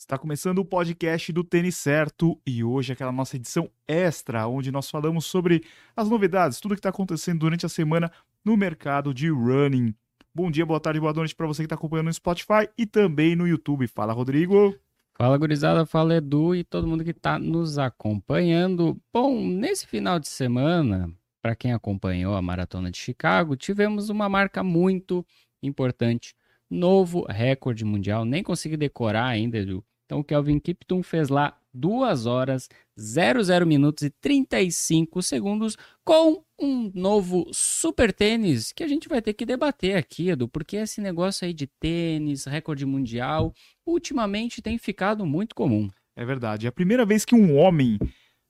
Está começando o podcast do Tênis Certo e hoje é aquela nossa edição extra, onde nós falamos sobre as novidades, tudo que está acontecendo durante a semana no mercado de running. Bom dia, boa tarde, boa noite para você que está acompanhando no Spotify e também no YouTube. Fala, Rodrigo. Fala, gurizada, fala Edu e todo mundo que está nos acompanhando. Bom, nesse final de semana, para quem acompanhou a Maratona de Chicago, tivemos uma marca muito importante novo recorde mundial. Nem consegui decorar ainda, Edu. Então o Kelvin Kiptum fez lá 2 horas 00 minutos e 35 segundos com um novo super tênis que a gente vai ter que debater aqui, Edu, porque esse negócio aí de tênis, recorde mundial, ultimamente tem ficado muito comum. É verdade. É a primeira vez que um homem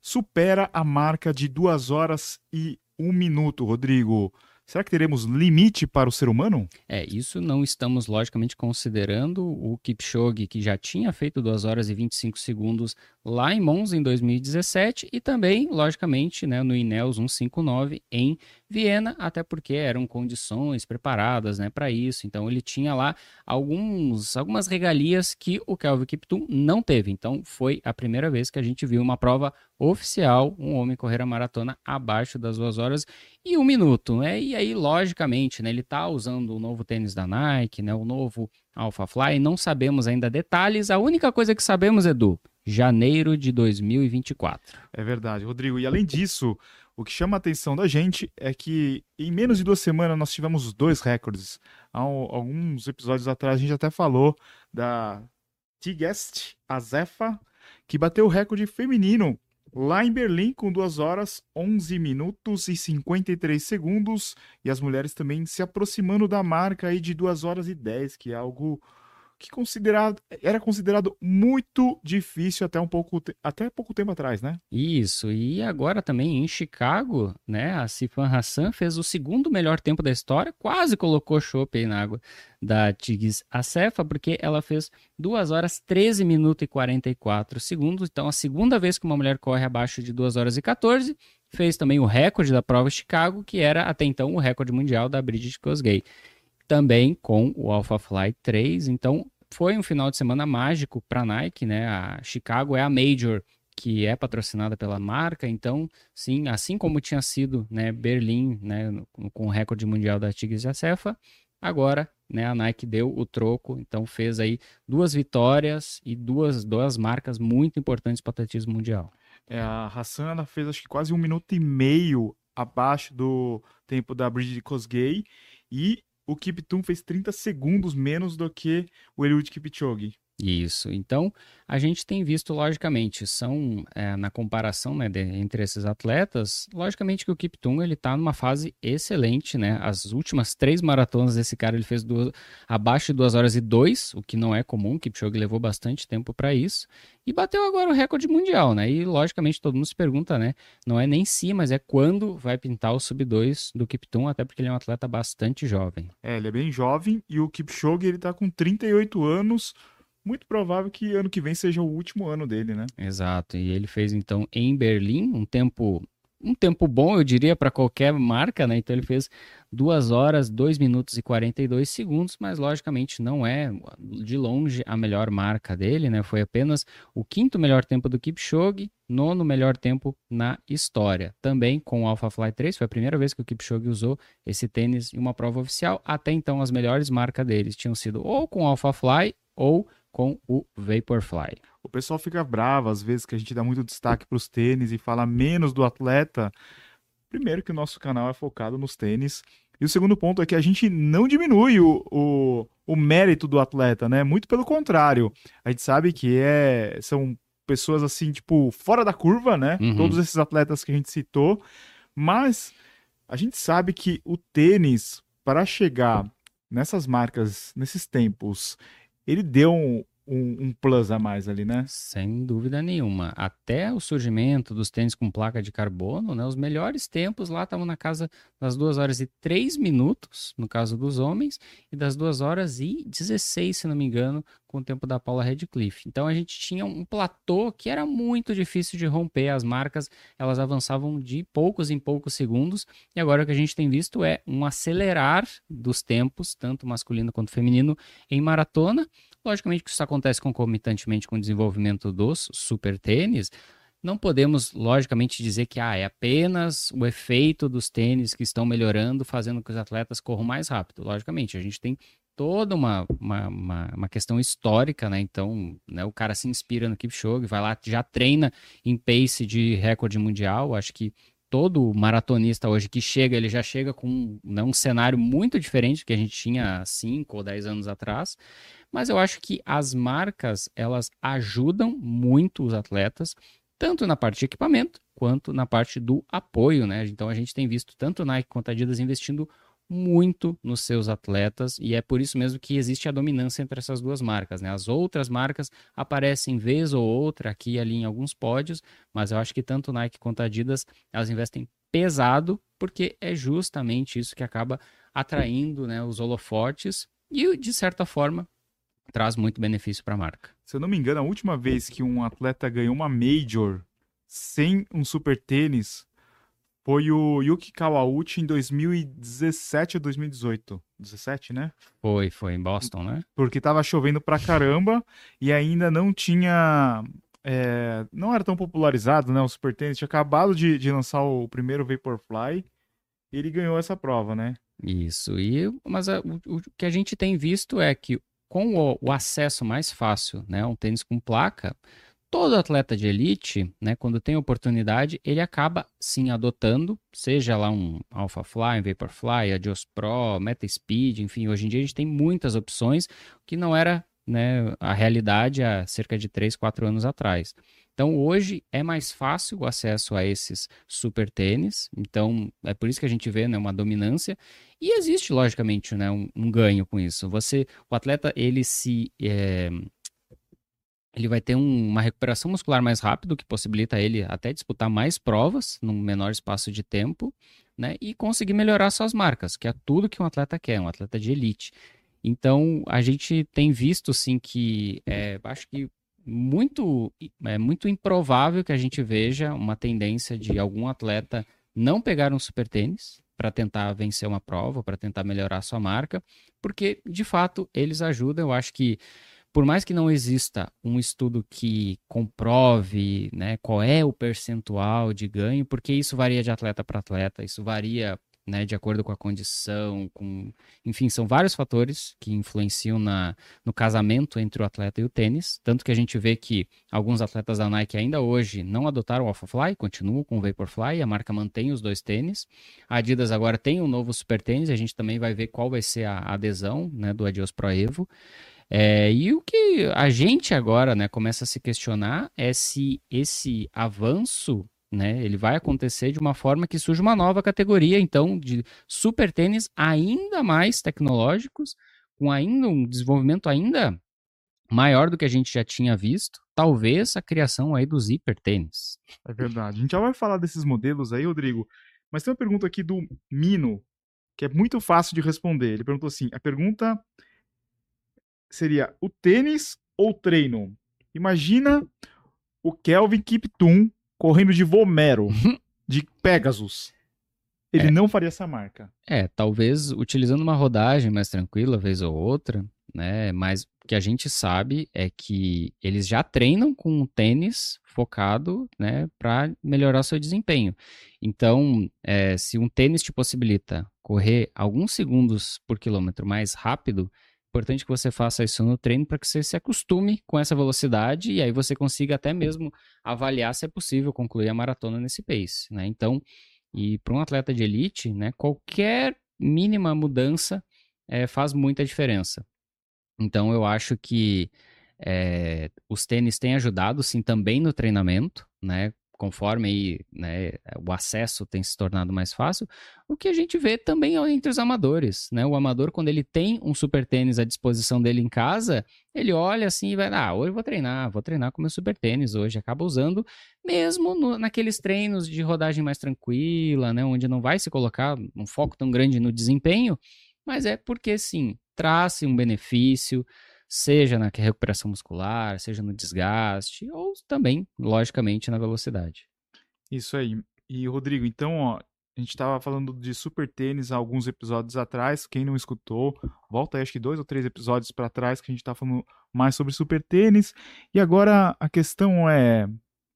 supera a marca de 2 horas e 1 minuto, Rodrigo. Será que teremos limite para o ser humano? É, isso não estamos logicamente considerando o Kipchoge, que já tinha feito 2 horas e 25 segundos lá em Monza em 2017 e também, logicamente, né, no Ineos 159 em Viena, até porque eram condições preparadas né, para isso. Então ele tinha lá alguns, algumas regalias que o Kelvin Kiptum não teve. Então foi a primeira vez que a gente viu uma prova oficial, um homem correr a maratona abaixo das duas horas e um minuto. Né? E aí, logicamente, né, ele está usando o novo tênis da Nike, né, o novo Alpha Fly, não sabemos ainda detalhes. A única coisa que sabemos, Edu, janeiro de 2024. É verdade, Rodrigo. E além disso, o que chama a atenção da gente é que em menos de duas semanas nós tivemos dois recordes. Há alguns episódios atrás a gente até falou da Tigest Azefa, que bateu o recorde feminino lá em Berlim com 2 horas 11 minutos e 53 segundos e as mulheres também se aproximando da marca aí de 2 horas e 10, que é algo que considerado, era considerado muito difícil até um pouco até pouco tempo atrás, né? Isso. E agora também em Chicago, né, a Sifan Hassan fez o segundo melhor tempo da história, quase colocou chope na água da Tigres Acefa, porque ela fez 2 horas 13 minutos e 44 segundos. Então, a segunda vez que uma mulher corre abaixo de 2 horas e 14, fez também o recorde da prova Chicago, que era até então o recorde mundial da Bridget Kosgei também com o Alpha Flight 3. Então, foi um final de semana mágico para a Nike, né? A Chicago é a major que é patrocinada pela marca, então, sim, assim como tinha sido, né, Berlim, né, com o recorde mundial da Tigres de Acefa, agora, né, a Nike deu o troco, então fez aí duas vitórias e duas, duas marcas muito importantes para o atletismo mundial. É, a Hassan fez acho que quase um minuto e meio abaixo do tempo da Bridget Kosgei e o Kiptum fez 30 segundos menos do que o Eliud Kipchoge. Isso. Então, a gente tem visto, logicamente, são é, na comparação né, de, entre esses atletas, logicamente que o Kiptum ele está numa fase excelente, né? As últimas três maratonas desse cara ele fez duas, abaixo de 2 horas e 2, o que não é comum, Kipchoge levou bastante tempo para isso, e bateu agora o recorde mundial, né? E logicamente todo mundo se pergunta, né? Não é nem se, mas é quando vai pintar o sub-2 do Kiptum, até porque ele é um atleta bastante jovem. É, ele é bem jovem e o Kipchoge ele tá com 38 anos, muito provável que ano que vem seja o último ano dele, né? Exato. E ele fez então em Berlim um tempo um tempo bom, eu diria, para qualquer marca, né? Então ele fez 2 horas, 2 minutos e 42 segundos, mas logicamente não é de longe a melhor marca dele, né? Foi apenas o quinto melhor tempo do Kipchoge, nono melhor tempo na história. Também com o Alpha Fly 3, foi a primeira vez que o Kipchoge usou esse tênis em uma prova oficial. Até então as melhores marcas deles tinham sido ou com o Alpha Fly ou com o Vaporfly. O pessoal fica bravo às vezes que a gente dá muito destaque para os tênis e fala menos do atleta. Primeiro que o nosso canal é focado nos tênis. E o segundo ponto é que a gente não diminui o, o, o mérito do atleta, né? Muito pelo contrário. A gente sabe que é, são pessoas assim, tipo, fora da curva, né? Uhum. Todos esses atletas que a gente citou. Mas a gente sabe que o tênis, para chegar nessas marcas, nesses tempos, ele deu um, um, um, plus a mais ali, né? Sem dúvida nenhuma. Até o surgimento dos tênis com placa de carbono, né? Os melhores tempos lá estavam na casa das 2 horas e 3 minutos, no caso dos homens, e das 2 horas e 16, se não me engano, com o tempo da Paula Redcliffe. Então a gente tinha um platô que era muito difícil de romper. As marcas, elas avançavam de poucos em poucos segundos, e agora o que a gente tem visto é um acelerar dos tempos, tanto masculino quanto feminino, em maratona Logicamente que isso acontece concomitantemente com o desenvolvimento dos super tênis, não podemos, logicamente, dizer que ah, é apenas o efeito dos tênis que estão melhorando, fazendo que os atletas corram mais rápido. Logicamente, a gente tem toda uma, uma, uma, uma questão histórica, né? Então, né, o cara se inspira no Kipchoge, vai lá, já treina em pace de recorde mundial. Acho que todo maratonista hoje que chega, ele já chega com né, um cenário muito diferente do que a gente tinha 5 ou 10 anos atrás. Mas eu acho que as marcas, elas ajudam muito os atletas tanto na parte de equipamento quanto na parte do apoio, né? Então a gente tem visto tanto Nike quanto a Adidas investindo muito nos seus atletas e é por isso mesmo que existe a dominância entre essas duas marcas, né? As outras marcas aparecem vez ou outra aqui e ali em alguns pódios, mas eu acho que tanto Nike quanto Adidas elas investem pesado porque é justamente isso que acaba atraindo, né, os holofotes e de certa forma traz muito benefício para a marca. Se eu não me engano, a última vez que um atleta ganhou uma Major sem um super tênis foi o Yuki Kawauchi em 2017 ou 2018. 17, né? Foi, foi em Boston, né? Porque tava chovendo pra caramba e ainda não tinha. É, não era tão popularizado, né? O super tênis. Tinha acabado de, de lançar o primeiro Vaporfly e ele ganhou essa prova, né? Isso. E, mas a, o, o que a gente tem visto é que com o, o acesso mais fácil, né, um tênis com placa, todo atleta de elite, né, quando tem oportunidade, ele acaba sim adotando, seja lá um Alpha Fly, um Vaporfly, Adios Pro, Meta Speed, enfim, hoje em dia a gente tem muitas opções, que não era né, a realidade há cerca de 3, 4 anos atrás. Então hoje é mais fácil o acesso a esses super tênis, então é por isso que a gente vê né, uma dominância e existe logicamente né, um, um ganho com isso. Você, o atleta ele se é, ele vai ter um, uma recuperação muscular mais rápido, que possibilita ele até disputar mais provas num menor espaço de tempo, né? E conseguir melhorar suas marcas, que é tudo que um atleta quer, um atleta de elite. Então, a gente tem visto, sim, que é, acho que muito, é muito improvável que a gente veja uma tendência de algum atleta não pegar um super tênis para tentar vencer uma prova, para tentar melhorar sua marca, porque de fato eles ajudam. Eu acho que por mais que não exista um estudo que comprove né, qual é o percentual de ganho, porque isso varia de atleta para atleta, isso varia né, de acordo com a condição, com, enfim, são vários fatores que influenciam na, no casamento entre o atleta e o tênis, tanto que a gente vê que alguns atletas da Nike ainda hoje não adotaram o Alphafly, continuam com o Vaporfly, a marca mantém os dois tênis. A Adidas agora tem um novo super tênis, a gente também vai ver qual vai ser a adesão né, do Adios Pro Evo. É, e o que a gente agora né, começa a se questionar é se esse avanço né? Ele vai acontecer de uma forma que surge uma nova categoria, então, de super tênis ainda mais tecnológicos, com ainda um desenvolvimento ainda maior do que a gente já tinha visto, talvez a criação aí dos hiper tênis. É verdade. A gente já vai falar desses modelos aí, Rodrigo, mas tem uma pergunta aqui do Mino, que é muito fácil de responder. Ele perguntou assim: a pergunta seria o tênis ou treino? Imagina o Kelvin Kiptum correndo de Vomero, de Pegasus. Ele é. não faria essa marca. É, talvez utilizando uma rodagem mais tranquila, vez ou outra, né? Mas o que a gente sabe é que eles já treinam com um tênis focado, né, para melhorar seu desempenho. Então, é, se um tênis te possibilita correr alguns segundos por quilômetro mais rápido, importante que você faça isso no treino para que você se acostume com essa velocidade e aí você consiga até mesmo avaliar se é possível concluir a maratona nesse pace, né? Então, e para um atleta de elite, né, qualquer mínima mudança é, faz muita diferença. Então, eu acho que é, os tênis têm ajudado, sim, também no treinamento, né? Conforme aí, né, o acesso tem se tornado mais fácil, o que a gente vê também é entre os amadores, né? O amador, quando ele tem um super tênis à disposição dele em casa, ele olha assim e vai, ah, hoje eu vou treinar, vou treinar com meu super tênis hoje, acaba usando, mesmo no, naqueles treinos de rodagem mais tranquila, né, onde não vai se colocar um foco tão grande no desempenho, mas é porque, sim, traz um benefício, seja na recuperação muscular, seja no desgaste, ou também, logicamente, na velocidade. Isso aí. E, Rodrigo, então, ó, A gente estava falando de super tênis há alguns episódios atrás. Quem não escutou, volta aí, acho que dois ou três episódios para trás que a gente está falando mais sobre super tênis. E agora a questão é: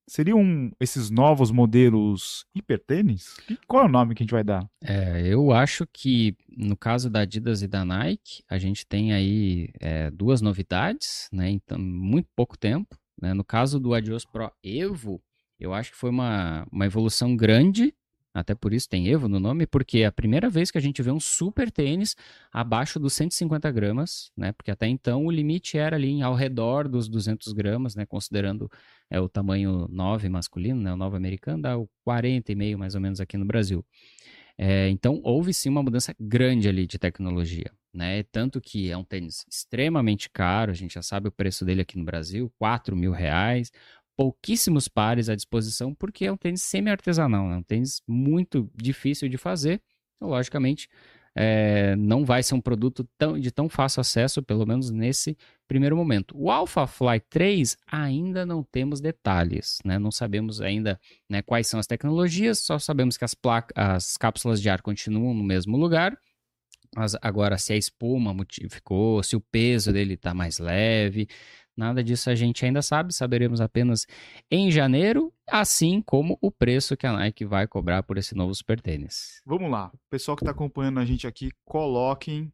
seriam esses novos modelos hipertênis? Qual é o nome que a gente vai dar? É, eu acho que no caso da Adidas e da Nike, a gente tem aí é, duas novidades, né? Então, muito pouco tempo. Né? No caso do Adios Pro Evo, eu acho que foi uma, uma evolução grande até por isso tem Evo no nome, porque é a primeira vez que a gente vê um super tênis abaixo dos 150 gramas, né? Porque até então o limite era ali ao redor dos 200 gramas, né? Considerando é, o tamanho 9 masculino, né? O 9 americano dá o 40,5 mais ou menos aqui no Brasil. É, então houve sim uma mudança grande ali de tecnologia, né? Tanto que é um tênis extremamente caro, a gente já sabe o preço dele aqui no Brasil, 4 mil reais pouquíssimos pares à disposição, porque é um tênis semi-artesanal, é um tênis muito difícil de fazer. Então, logicamente, é, não vai ser um produto tão, de tão fácil acesso, pelo menos nesse primeiro momento. O Alpha Fly 3 ainda não temos detalhes, né? não sabemos ainda né, quais são as tecnologias, só sabemos que as, as cápsulas de ar continuam no mesmo lugar. Mas agora, se a espuma modificou, se o peso dele está mais leve, Nada disso a gente ainda sabe, saberemos apenas em janeiro, assim como o preço que a Nike vai cobrar por esse novo super tênis. Vamos lá, pessoal que está acompanhando a gente aqui, coloquem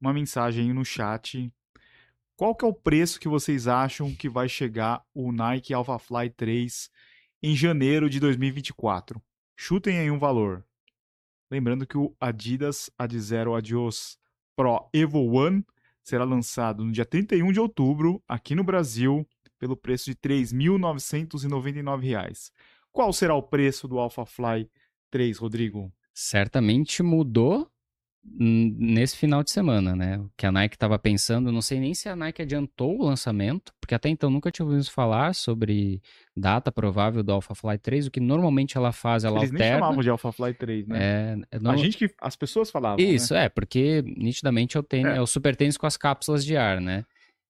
uma mensagem no chat. Qual que é o preço que vocês acham que vai chegar o Nike Alpha Fly 3 em janeiro de 2024? Chutem aí um valor. Lembrando que o Adidas Adizero Adios Pro Evo One será lançado no dia 31 de outubro, aqui no Brasil, pelo preço de R$ 3.999. Qual será o preço do Alpha Fly 3, Rodrigo? Certamente mudou nesse final de semana, né? O que a Nike estava pensando, não sei nem se a Nike adiantou o lançamento, porque até então nunca tinha ouvido falar sobre data provável do AlphaFly 3, o que normalmente ela faz, ela Eles alterna. Eles nem chamavam de AlphaFly 3, né? É, é não... A gente que, as pessoas falavam, Isso, né? é, porque nitidamente é o, tênis, é. é o super tênis com as cápsulas de ar, né?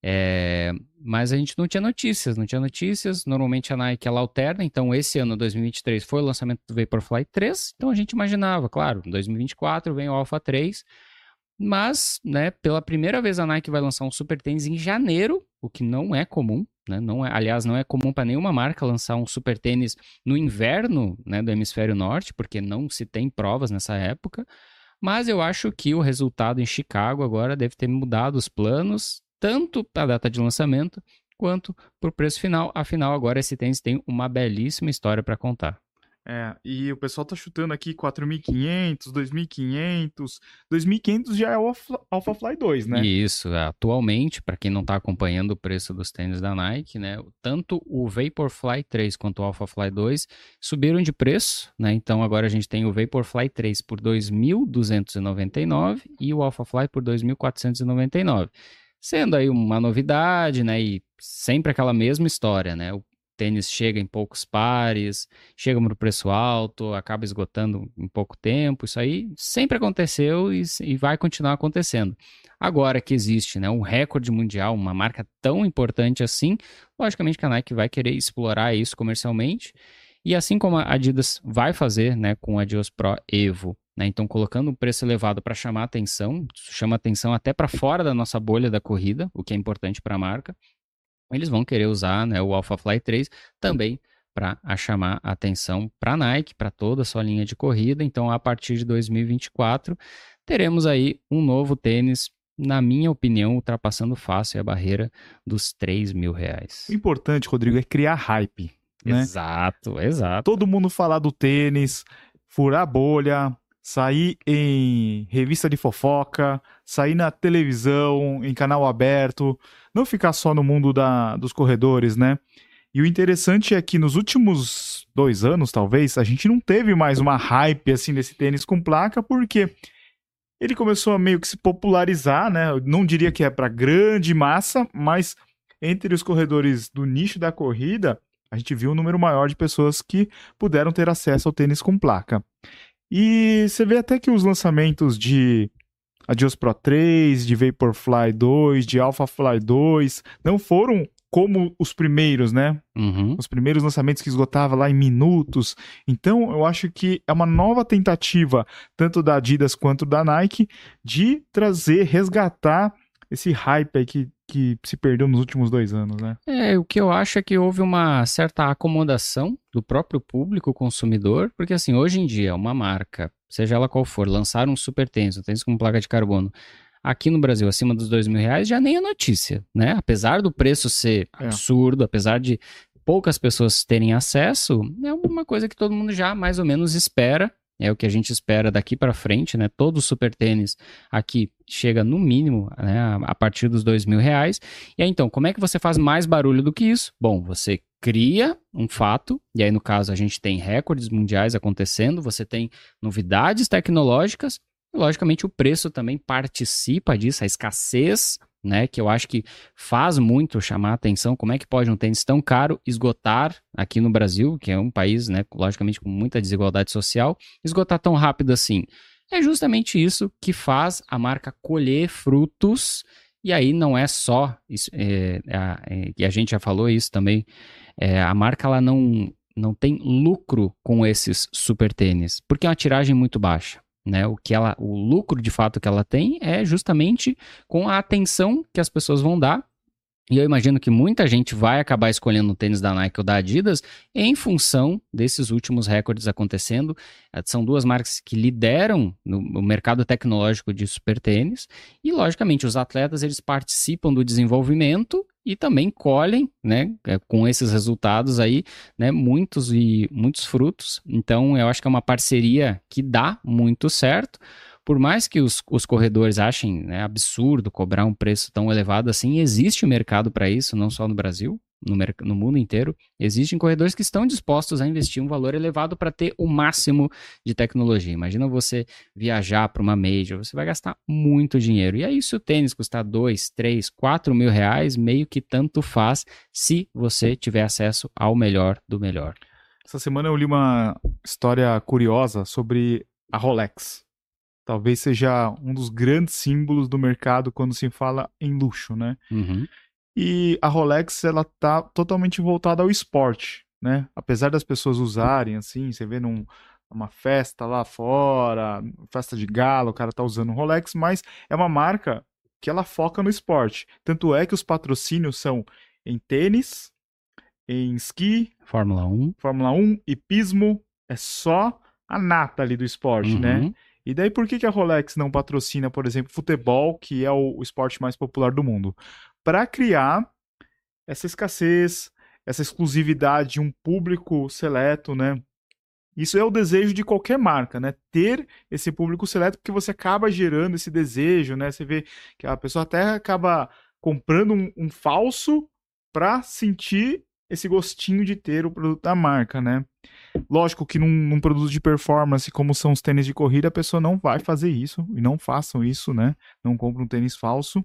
É, mas a gente não tinha notícias, não tinha notícias. Normalmente a Nike ela alterna, então esse ano, 2023, foi o lançamento do Vaporfly 3. Então a gente imaginava, claro, em 2024 vem o Alpha 3. Mas, né, pela primeira vez a Nike vai lançar um super tênis em janeiro, o que não é comum, né? Não é, aliás, não é comum para nenhuma marca lançar um super tênis no inverno, né, do hemisfério norte, porque não se tem provas nessa época. Mas eu acho que o resultado em Chicago agora deve ter mudado os planos tanto para a data de lançamento quanto para o preço final. Afinal, agora esse tênis tem uma belíssima história para contar. É, e o pessoal tá chutando aqui 4.500, 2.500. 2.500 já é o Alpha Fly 2, né? Isso, atualmente, para quem não tá acompanhando o preço dos tênis da Nike, né, tanto o Vaporfly 3 quanto o Alpha Fly 2 subiram de preço, né? Então agora a gente tem o Vaporfly 3 por 2.299 e o Alpha Fly por 2.499 sendo aí uma novidade, né? E sempre aquela mesma história, né? O tênis chega em poucos pares, chega no preço alto, acaba esgotando em pouco tempo. Isso aí sempre aconteceu e, e, vai continuar acontecendo. Agora que existe né, um recorde mundial, uma marca tão importante assim, logicamente que a Nike vai querer explorar isso comercialmente. E assim como a Adidas vai fazer né, com a Adios Pro Evo né? Então, colocando um preço elevado para chamar atenção, chama atenção até para fora da nossa bolha da corrida, o que é importante para a marca. Eles vão querer usar né, o AlphaFly 3 também para chamar atenção para a Nike, para toda a sua linha de corrida. Então, a partir de 2024, teremos aí um novo tênis na minha opinião, ultrapassando fácil a barreira dos 3 mil reais. O importante, Rodrigo, é criar hype. Né? Exato, exato. Todo mundo falar do tênis, furar a bolha, sair em revista de fofoca, sair na televisão, em canal aberto, não ficar só no mundo da, dos corredores, né? E o interessante é que nos últimos dois anos, talvez, a gente não teve mais uma hype assim desse tênis com placa, porque ele começou a meio que se popularizar, né? Eu não diria que é para grande massa, mas entre os corredores do nicho da corrida, a gente viu um número maior de pessoas que puderam ter acesso ao tênis com placa. E você vê até que os lançamentos de Adios Pro 3, de Vaporfly 2, de AlphaFly 2 não foram como os primeiros, né? Uhum. Os primeiros lançamentos que esgotava lá em minutos. Então, eu acho que é uma nova tentativa, tanto da Adidas quanto da Nike, de trazer, resgatar esse hype aí que, que se perdeu nos últimos dois anos, né? É, o que eu acho é que houve uma certa acomodação do próprio público consumidor, porque assim, hoje em dia, uma marca, seja ela qual for, lançar um super tênis, um tênis com placa de carbono, aqui no Brasil, acima dos dois mil reais, já nem é notícia, né? Apesar do preço ser É. absurdo, apesar de poucas pessoas terem acesso, é uma coisa que todo mundo já mais ou menos espera. É o que a gente espera daqui para frente, né? Todo super tênis aqui chega no mínimo, né? A partir dos dois mil reais. E aí, então, como é que você faz mais barulho do que isso? Bom, você cria um fato, e aí, no caso, a gente tem recordes mundiais acontecendo, você tem novidades tecnológicas, e, logicamente, o preço também participa disso, a escassez, né? Que eu acho que faz muito chamar a atenção. Como é que pode um tênis tão caro esgotar aqui no Brasil, que é um país, né, logicamente, com muita desigualdade social, esgotar tão rápido assim? É justamente isso que faz a marca colher frutos. E aí não é só isso, é, é, e a gente já falou isso também. é, a marca ela não não tem lucro com esses super tênis, porque é uma tiragem muito baixa. Né? O que ela, o lucro de fato que ela tem é justamente com a atenção que as pessoas vão dar. E eu imagino que muita gente vai acabar escolhendo o tênis da Nike ou da Adidas em função desses últimos recordes acontecendo. Eh, São duas marcas que lideram no, mercado tecnológico de super tênis e, logicamente, os atletas eles participam do desenvolvimento e também colhem, né, eh, com esses resultados aí, né, muitos e muitos frutos. Então, eu acho que é uma parceria que dá muito certo. Por mais que os, os corredores achem né, absurdo cobrar um preço tão elevado assim, existe mercado para isso, não só no Brasil, no, no mundo inteiro. Existem corredores que estão dispostos a investir um valor elevado para ter o máximo de tecnologia. Imagina você viajar para uma major, você vai gastar muito dinheiro. E aí, se o tênis custar 2, 3, 4 mil reais, meio que tanto faz se você tiver acesso ao melhor do melhor. Essa semana eu li uma história curiosa sobre a Rolex. Talvez seja um dos grandes símbolos do mercado quando se fala em luxo, né? Uhum. E a Rolex, ela tá totalmente voltada ao esporte, né? Apesar das pessoas usarem, assim, você vê num, numa festa lá fora, festa de gala, o cara tá usando um Rolex, mas é uma marca que ela foca no esporte. Tanto é que os patrocínios são em tênis, em esqui, Fórmula 1. Fórmula 1, hipismo, é só a nata ali do esporte, né? E daí por que, que a Rolex não patrocina, por exemplo, futebol, que é o, o esporte mais popular do mundo? Para criar essa escassez, essa exclusividade de um público seleto, né? Isso é o desejo de qualquer marca, né? Ter esse público seleto, porque você acaba gerando esse desejo, né? Você vê que a pessoa até acaba comprando um, um falso para sentir esse gostinho de ter o produto da marca, né? Lógico que num, num produto de performance, como são os tênis de corrida, a pessoa não vai fazer isso, e não façam isso, né? Não compram um tênis falso.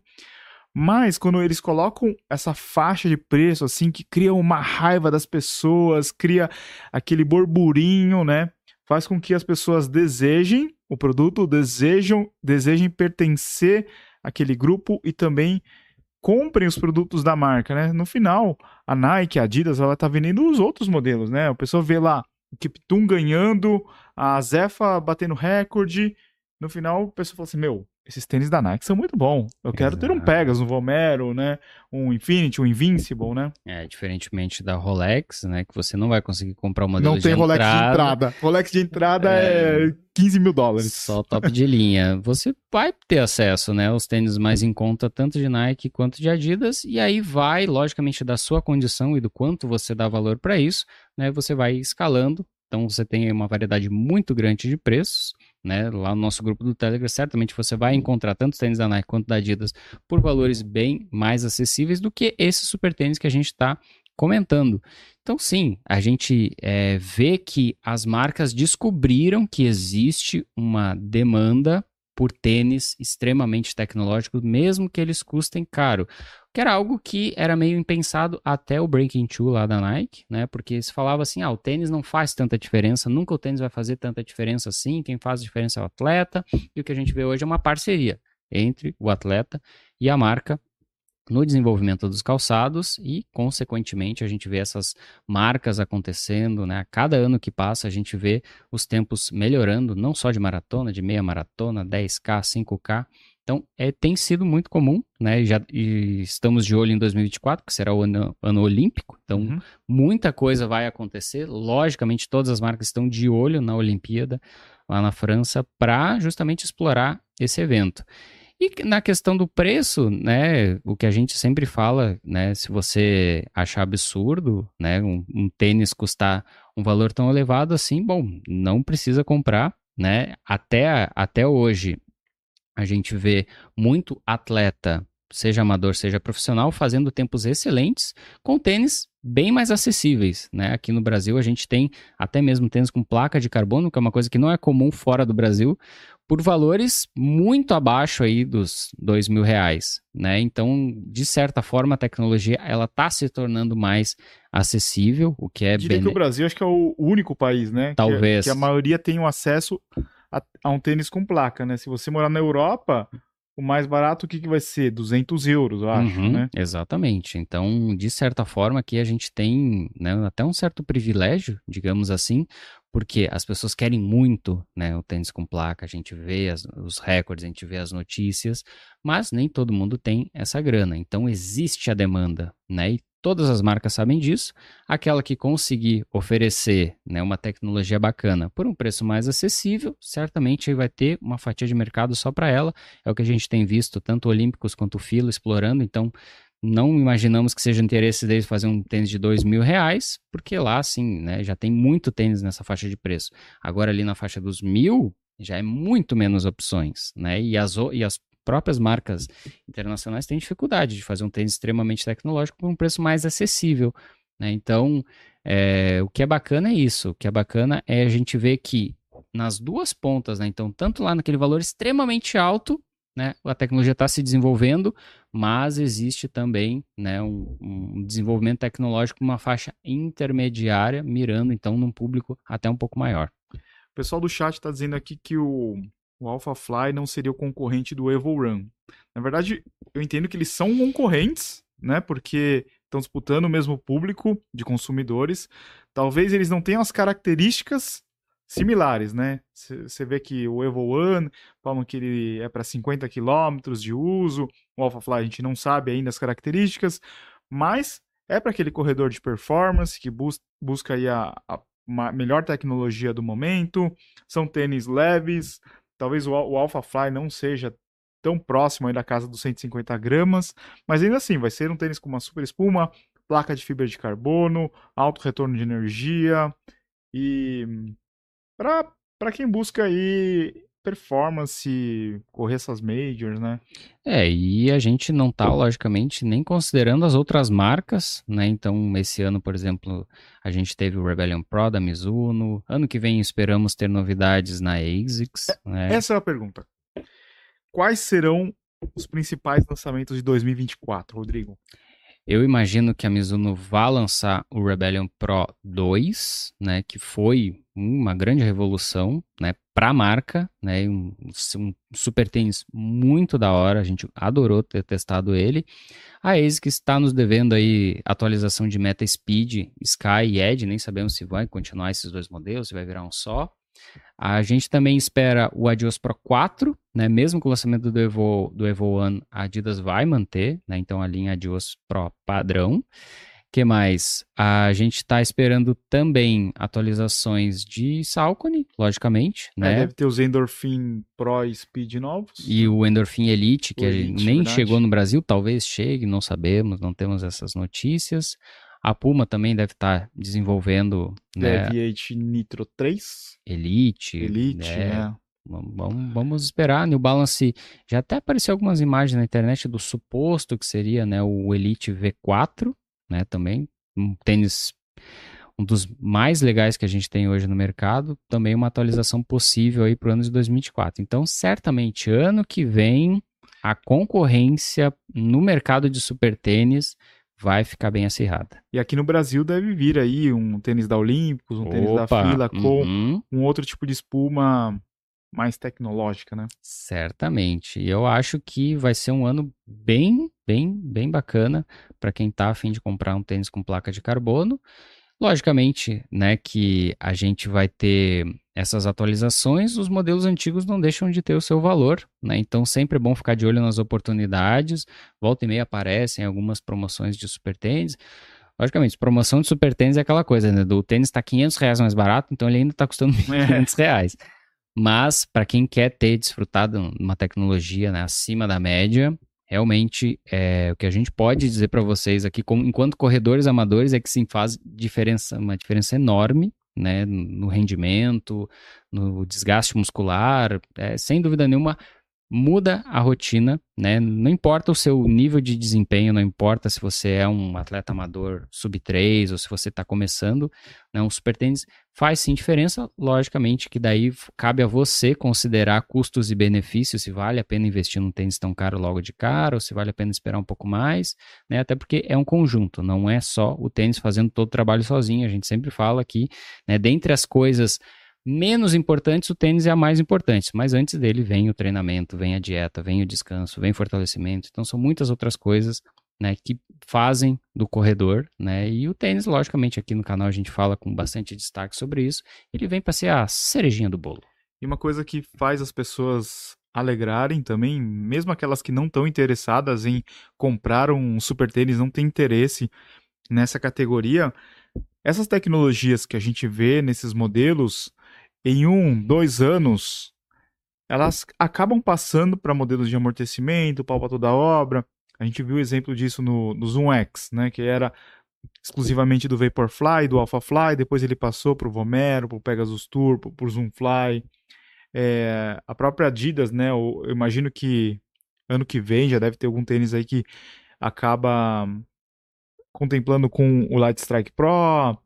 Mas quando eles colocam essa faixa de preço, assim, que cria uma raiva das pessoas, cria aquele burburinho, né? Faz com que as pessoas desejem o produto, desejam, desejem pertencer àquele grupo e também comprem os produtos da marca, né? No final, a Nike, a Adidas, ela tá vendendo os outros modelos, né? A pessoa vê lá o Kiptum ganhando, a Zefa batendo recorde. No final, a pessoa fala assim: Meu, esses tênis da Nike são muito bons. Eu quero ter um Exato. Pegasus, um Vomero, né? Um Infinity, um Invincible, né? É, diferentemente da Rolex, né? Que você não vai conseguir comprar o modelo Não tem de Rolex entrada, de entrada. Rolex de entrada é, É. 15 mil dólares. Só top de linha. Você vai ter acesso, né? Aos tênis mais em conta, tanto de Nike quanto de Adidas. E aí vai, logicamente, da sua condição e do quanto você dá valor para isso, né? Você vai escalando. Então você tem uma variedade muito grande de preços. Né, lá no nosso grupo do Telegram, certamente você vai encontrar tanto tênis da Nike quanto da Adidas por valores bem mais acessíveis do que esse super tênis que a gente está comentando. Então, sim, a gente é, vê que as marcas descobriram que existe uma demanda por tênis extremamente tecnológicos, mesmo que eles custem caro. Que era algo que era meio impensado até o Breaking Two lá da Nike, né? Porque se falava assim: ah, o tênis não faz tanta diferença, nunca o tênis vai fazer tanta diferença assim, quem faz diferença é o atleta. E o que a gente vê hoje é uma parceria entre o atleta e a marca no desenvolvimento dos calçados e, consequentemente, a gente vê essas marcas acontecendo, né? A cada ano que passa, a gente vê os tempos melhorando, não só de maratona, de meia maratona, 10K, 5K. Então, é, tem sido muito comum, né? Já, e estamos de olho em 2024, que será o ano, ano olímpico. Então, uhum. muita coisa vai acontecer. Logicamente, todas as marcas estão de olho na Olimpíada, lá na França, para justamente explorar esse evento. E na questão do preço, né, o que a gente sempre fala, né, se você achar absurdo, né, um, um tênis custar um valor tão elevado assim, bom, não precisa comprar, né? Até, até hoje a gente vê muito atleta, seja amador, seja profissional, fazendo tempos excelentes com tênis bem mais acessíveis, né? Aqui no Brasil a gente tem até mesmo tênis com placa de carbono, que é uma coisa que não é comum fora do Brasil, por valores muito abaixo aí dos dois mil reais, né? Então, de certa forma, a tecnologia ela está se tornando mais acessível, o que é bem... que o Brasil acho que é o único país, né? Talvez. Que, que a maioria tem o acesso a, a, um tênis com placa, né? Se você morar na Europa, o mais barato o que, que vai ser? 200 euros, eu acho, uhum, né? Exatamente. Então, de certa forma, aqui a gente tem né, até um certo privilégio, digamos assim, porque as pessoas querem muito né, o tênis com placa, a gente vê as, os recordes, a gente vê as notícias, mas nem todo mundo tem essa grana. Então existe a demanda, né? E todas as marcas sabem disso. Aquela que conseguir oferecer né, uma tecnologia bacana por um preço mais acessível, certamente vai ter uma fatia de mercado só para ela. É o que a gente tem visto, tanto Olímpicos quanto Filo explorando. Então, não imaginamos que seja interesse deles fazer um tênis de dois mil reais, porque lá, assim, né, já tem muito tênis nessa faixa de preço. Agora, ali na faixa dos mil, já é muito menos opções, né? E as, e as próprias marcas internacionais têm dificuldade de fazer um tênis extremamente tecnológico por um preço mais acessível, né? Então, é, o que é bacana é isso. O que é bacana é a gente ver que nas duas pontas, né? Então, tanto lá naquele valor extremamente alto, né, a tecnologia está se desenvolvendo, mas existe também né, um, um desenvolvimento tecnológico uma faixa intermediária, mirando então num público até um pouco maior. O pessoal do chat está dizendo aqui que o, o AlphaFly não seria o concorrente do EvoRun. Na verdade, eu entendo que eles são concorrentes, né? Porque estão disputando o mesmo público de consumidores. Talvez eles não tenham as características similares, né? Você vê que o Evo One falam que ele é para 50 km de uso, o AlphaFly a gente não sabe ainda as características, mas é para aquele corredor de performance que bus busca aí a, a melhor tecnologia do momento, são tênis leves, talvez o, o AlphaFly não seja tão próximo aí da casa dos 150 gramas, mas ainda assim vai ser um tênis com uma super espuma, placa de fibra de carbono, alto retorno de energia e para quem busca aí performance, correr essas majors, né? É, e a gente não tá, logicamente, nem considerando as outras marcas, né? Então, esse ano, por exemplo, a gente teve o Rebellion Pro da Mizuno. Ano que vem esperamos ter novidades na ASICS. É, né? Essa é a pergunta. Quais serão os principais lançamentos de 2024, Rodrigo? Eu imagino que a Mizuno vá lançar o Rebellion Pro 2, né, que foi uma grande revolução, né, para a marca, né, um, um, super tênis muito da hora, a gente adorou ter testado ele. A ASIC está nos devendo aí atualização de Meta Speed, Sky e Edge, nem sabemos se vai continuar esses dois modelos, se vai virar um só. A gente também espera o Adios Pro 4, né? Mesmo com o lançamento do Evo, do Evo One, a Adidas vai manter, né? Então a linha Adios Pro padrão. que mais? A gente está esperando também atualizações de Salcone, logicamente, é, né? Deve ter os Endorphin Pro e Speed novos. E o Endorphin Elite, que Elite, nem verdade. chegou no Brasil, talvez chegue, não sabemos, não temos essas notícias. A Puma também deve estar tá desenvolvendo. Né, Deviate Nitro 3. Elite. Elite, né? É. Vamos, vamos esperar. New Balance já até apareceu algumas imagens na internet do suposto que seria né, o Elite V4, né? Também um tênis um dos mais legais que a gente tem hoje no mercado. Também uma atualização possível aí para o ano de 2024. Então, certamente ano que vem a concorrência no mercado de super tênis vai ficar bem acirrada. E aqui no Brasil deve vir aí um tênis da Olímpicos, um Opa, tênis da Fila com uhum. um outro tipo de espuma mais tecnológica, né? Certamente. E eu acho que vai ser um ano bem bem, bem bacana para quem está afim de comprar um tênis com placa de carbono. Logicamente, né, que a gente vai ter essas atualizações, os modelos antigos não deixam de ter o seu valor, né? Então sempre é bom ficar de olho nas oportunidades. Volta e meia aparecem algumas promoções de super tênis. Logicamente, promoção de super tênis é aquela coisa, né? Do tênis está 500 reais mais barato, então ele ainda está custando 500 é. reais. Mas para quem quer ter desfrutado uma tecnologia né, acima da média, realmente é, o que a gente pode dizer para vocês aqui, como, enquanto corredores amadores, é que sim faz diferença, uma diferença enorme né, no rendimento, no desgaste muscular, é, sem dúvida nenhuma muda a rotina, né? Não importa o seu nível de desempenho, não importa se você é um atleta amador sub 3 ou se você está começando, né? Um super tênis faz sim diferença, logicamente que daí cabe a você considerar custos e benefícios, se vale a pena investir num tênis tão caro logo de cara ou se vale a pena esperar um pouco mais, né? Até porque é um conjunto, não é só o tênis fazendo todo o trabalho sozinho, a gente sempre fala aqui, né? Dentre as coisas menos importantes, o tênis é a mais importante, mas antes dele vem o treinamento, vem a dieta, vem o descanso, vem o fortalecimento. Então são muitas outras coisas né, que fazem do corredor, né? E o tênis, logicamente, aqui no canal a gente fala com bastante destaque sobre isso. Ele vem para ser a cerejinha do bolo. E uma coisa que faz as pessoas alegrarem também, mesmo aquelas que não estão interessadas em comprar um super tênis, não têm interesse nessa categoria, essas tecnologias que a gente vê nesses modelos, em um, dois anos, elas acabam passando para modelos de amortecimento, pau para toda obra. A gente viu o exemplo disso no, no Zoom X, né, que era exclusivamente do Vaporfly, do AlphaFly, depois ele passou para o Vomero, para o Pegasus Tour, para o Zoomfly. É, a própria Adidas, né, eu, eu imagino que ano que vem já deve ter algum tênis aí que acaba contemplando com o Light Strike Pro,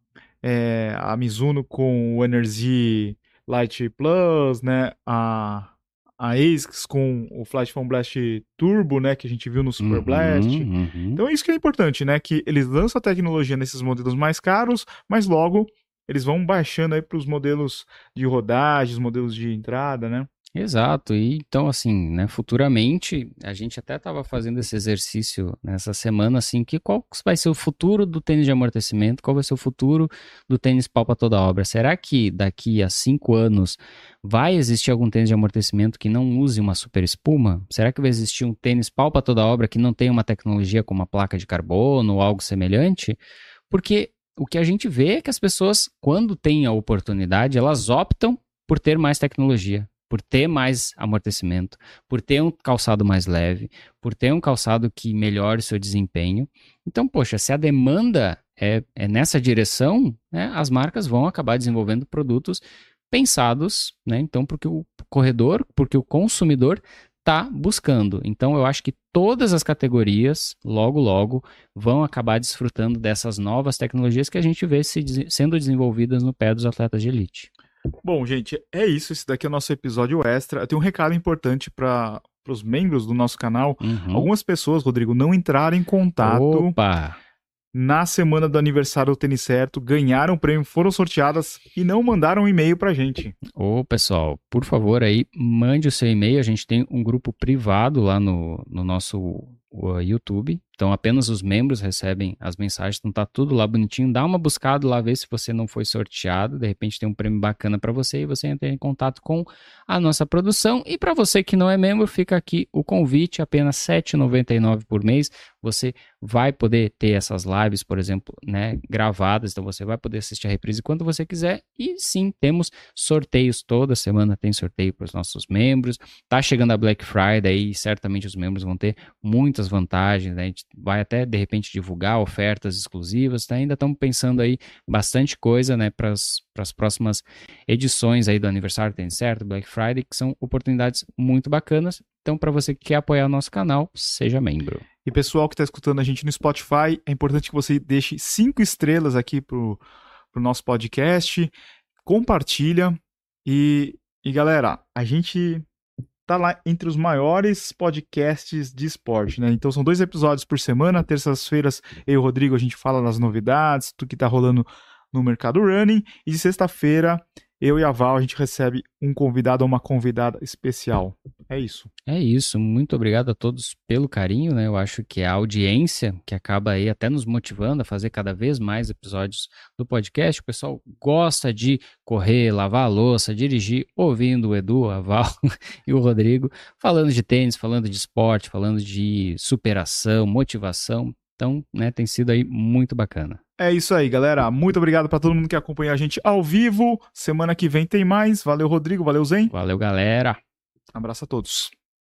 é, a Mizuno com o Energy Light Plus, né? A, a ASICS com o Flash Blast Turbo, né? Que a gente viu no Super uhum, Blast. Uhum. Então, isso que é importante, né? Que eles lançam a tecnologia nesses modelos mais caros, mas logo eles vão baixando aí para os modelos de rodagem, os modelos de entrada, né? Exato, e então assim, né, futuramente, a gente até estava fazendo esse exercício nessa semana, assim, que qual vai ser o futuro do tênis de amortecimento, qual vai ser o futuro do tênis pau para toda obra? Será que daqui a cinco anos vai existir algum tênis de amortecimento que não use uma super espuma? Será que vai existir um tênis pau para toda obra que não tenha uma tecnologia como uma placa de carbono ou algo semelhante? Porque o que a gente vê é que as pessoas, quando têm a oportunidade, elas optam por ter mais tecnologia por ter mais amortecimento, por ter um calçado mais leve, por ter um calçado que melhore seu desempenho. Então, poxa, se a demanda é, é nessa direção, né, as marcas vão acabar desenvolvendo produtos pensados, né, então, porque o corredor, porque o consumidor está buscando. Então, eu acho que todas as categorias, logo, logo, vão acabar desfrutando dessas novas tecnologias que a gente vê se, sendo desenvolvidas no pé dos atletas de elite. Bom, gente, é isso. Esse daqui é o nosso episódio extra. Eu tenho um recado importante para os membros do nosso canal. Uhum. Algumas pessoas, Rodrigo, não entraram em contato. Opa! Na semana do aniversário do Tênis Certo, ganharam o prêmio, foram sorteadas e não mandaram um e-mail pra gente. Ô, pessoal, por favor aí, mande o seu e-mail. A gente tem um grupo privado lá no, no nosso YouTube. Então apenas os membros recebem as mensagens, então tá tudo lá bonitinho. Dá uma buscada lá, ver se você não foi sorteado. De repente tem um prêmio bacana para você e você entra em contato com a nossa produção. E para você que não é membro, fica aqui o convite, apenas R$ 7,99 por mês. Você vai poder ter essas lives, por exemplo, né, gravadas. Então você vai poder assistir a reprise quando você quiser. E sim, temos sorteios toda semana tem sorteio para os nossos membros. Tá chegando a Black Friday e certamente os membros vão ter muitas vantagens, né? A gente vai até de repente divulgar ofertas exclusivas, tá? ainda estamos pensando aí bastante coisa, né, para as próximas edições aí do aniversário tem certo, Black Friday, que são oportunidades muito bacanas. Então, para você que quer apoiar o nosso canal, seja membro. E pessoal que está escutando a gente no Spotify, é importante que você deixe cinco estrelas aqui pro, pro nosso podcast, compartilha e, e galera, a gente tá lá entre os maiores podcasts de esporte, né? Então são dois episódios por semana, terças-feiras eu e o Rodrigo a gente fala das novidades, tudo que tá rolando no mercado running, e de sexta-feira eu e a Val, a gente recebe um convidado ou uma convidada especial. É isso. É isso. Muito obrigado a todos pelo carinho, né? Eu acho que a audiência que acaba aí até nos motivando a fazer cada vez mais episódios do podcast. O pessoal gosta de correr, lavar a louça, dirigir, ouvindo o Edu, a Val e o Rodrigo, falando de tênis, falando de esporte, falando de superação, motivação. Então, né, tem sido aí muito bacana. É isso aí, galera. Muito obrigado para todo mundo que acompanha a gente ao vivo. Semana que vem tem mais. Valeu, Rodrigo. Valeu, Zen. Valeu, galera. Abraço a todos.